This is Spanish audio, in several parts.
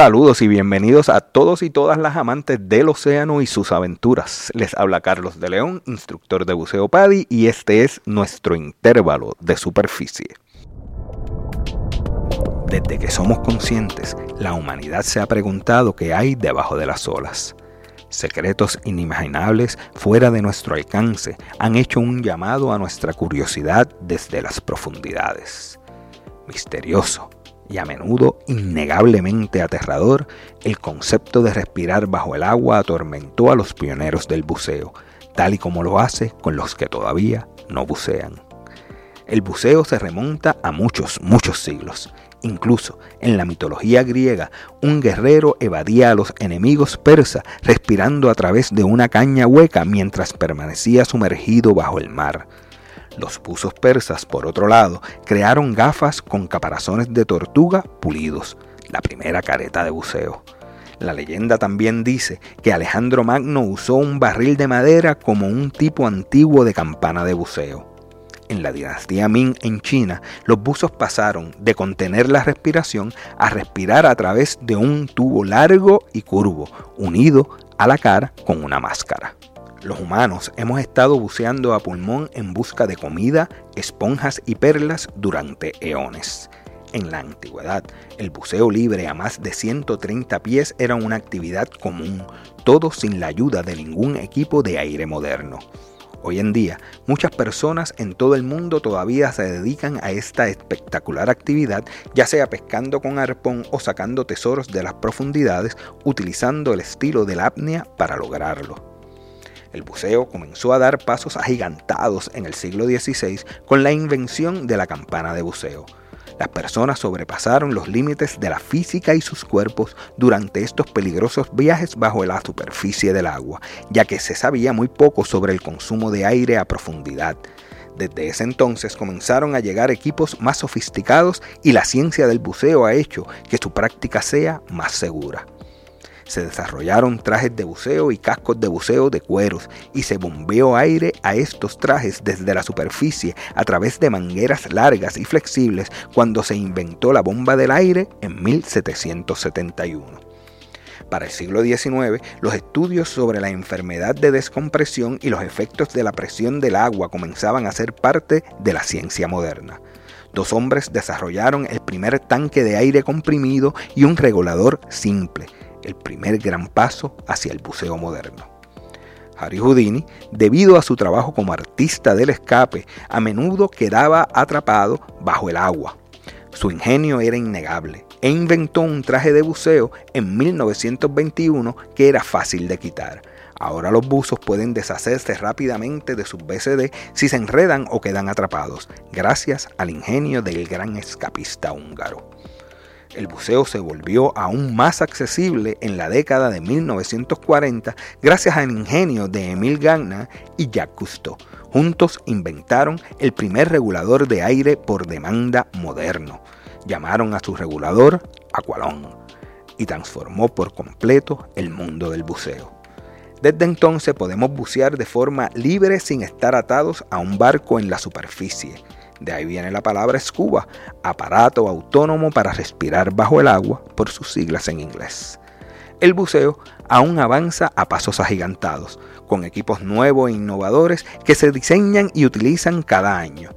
Saludos y bienvenidos a todos y todas las amantes del océano y sus aventuras. Les habla Carlos de León, instructor de buceo PADI, y este es nuestro intervalo de superficie. Desde que somos conscientes, la humanidad se ha preguntado qué hay debajo de las olas. Secretos inimaginables fuera de nuestro alcance han hecho un llamado a nuestra curiosidad desde las profundidades. Misterioso, y a menudo innegablemente aterrador, el concepto de respirar bajo el agua atormentó a los pioneros del buceo, tal y como lo hace con los que todavía no bucean. El buceo se remonta a muchos, muchos siglos. Incluso en la mitología griega, un guerrero evadía a los enemigos persas respirando a través de una caña hueca mientras permanecía sumergido bajo el mar. Los buzos persas, por otro lado, crearon gafas con caparazones de tortuga pulidos, la primera careta de buceo. La leyenda también dice que Alejandro Magno usó un barril de madera como un tipo antiguo de campana de buceo. En la dinastía Ming en China, los buzos pasaron de contener la respiración a respirar a través de un tubo largo y curvo, unido a la cara con una máscara. Los humanos hemos estado buceando a pulmón en busca de comida, esponjas y perlas durante eones. En la antigüedad, el buceo libre a más de 130 pies era una actividad común, todo sin la ayuda de ningún equipo de aire moderno. Hoy en día, muchas personas en todo el mundo todavía se dedican a esta espectacular actividad, ya sea pescando con arpón o sacando tesoros de las profundidades, utilizando el estilo de la apnea para lograrlo. El buceo comenzó a dar pasos agigantados en el siglo XVI con la invención de la campana de buceo. Las personas sobrepasaron los límites de la física y sus cuerpos durante estos peligrosos viajes bajo la superficie del agua, ya que se sabía muy poco sobre el consumo de aire a profundidad. Desde ese entonces comenzaron a llegar equipos más sofisticados y la ciencia del buceo ha hecho que su práctica sea más segura. Se desarrollaron trajes de buceo y cascos de buceo de cueros y se bombeó aire a estos trajes desde la superficie a través de mangueras largas y flexibles cuando se inventó la bomba del aire en 1771. Para el siglo XIX, los estudios sobre la enfermedad de descompresión y los efectos de la presión del agua comenzaban a ser parte de la ciencia moderna. Dos hombres desarrollaron el primer tanque de aire comprimido y un regulador simple, el primer gran paso hacia el buceo moderno. Harry Houdini, debido a su trabajo como artista del escape, a menudo quedaba atrapado bajo el agua. Su ingenio era innegable e inventó un traje de buceo en 1921 que era fácil de quitar. Ahora los buzos pueden deshacerse rápidamente de sus BCD si se enredan o quedan atrapados, gracias al ingenio del gran escapista húngaro el buceo se volvió aún más accesible en la década de 1940 gracias al ingenio de Emil Gagna y Jacques Cousteau. Juntos inventaron el primer regulador de aire por demanda moderno. Llamaron a su regulador Aqualon y transformó por completo el mundo del buceo. Desde entonces podemos bucear de forma libre sin estar atados a un barco en la superficie de ahí viene la palabra scuba, aparato autónomo para respirar bajo el agua, por sus siglas en inglés. El buceo aún avanza a pasos agigantados, con equipos nuevos e innovadores que se diseñan y utilizan cada año.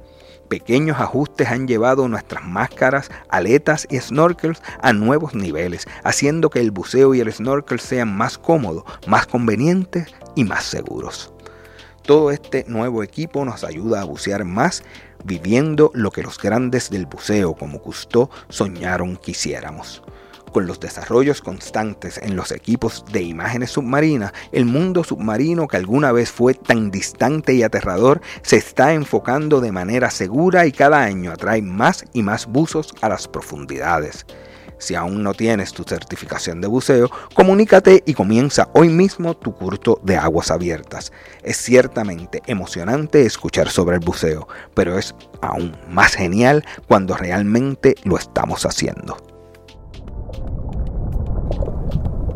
Pequeños ajustes han llevado nuestras máscaras, aletas y snorkels a nuevos niveles, haciendo que el buceo y el snorkel sean más cómodos, más convenientes y más seguros. Todo este nuevo equipo nos ayuda a bucear más, viviendo lo que los grandes del buceo como Cousteau soñaron quisiéramos. Con los desarrollos constantes en los equipos de imágenes submarinas, el mundo submarino que alguna vez fue tan distante y aterrador se está enfocando de manera segura y cada año atrae más y más buzos a las profundidades. Si aún no tienes tu certificación de buceo, comunícate y comienza hoy mismo tu curso de aguas abiertas. Es ciertamente emocionante escuchar sobre el buceo, pero es aún más genial cuando realmente lo estamos haciendo.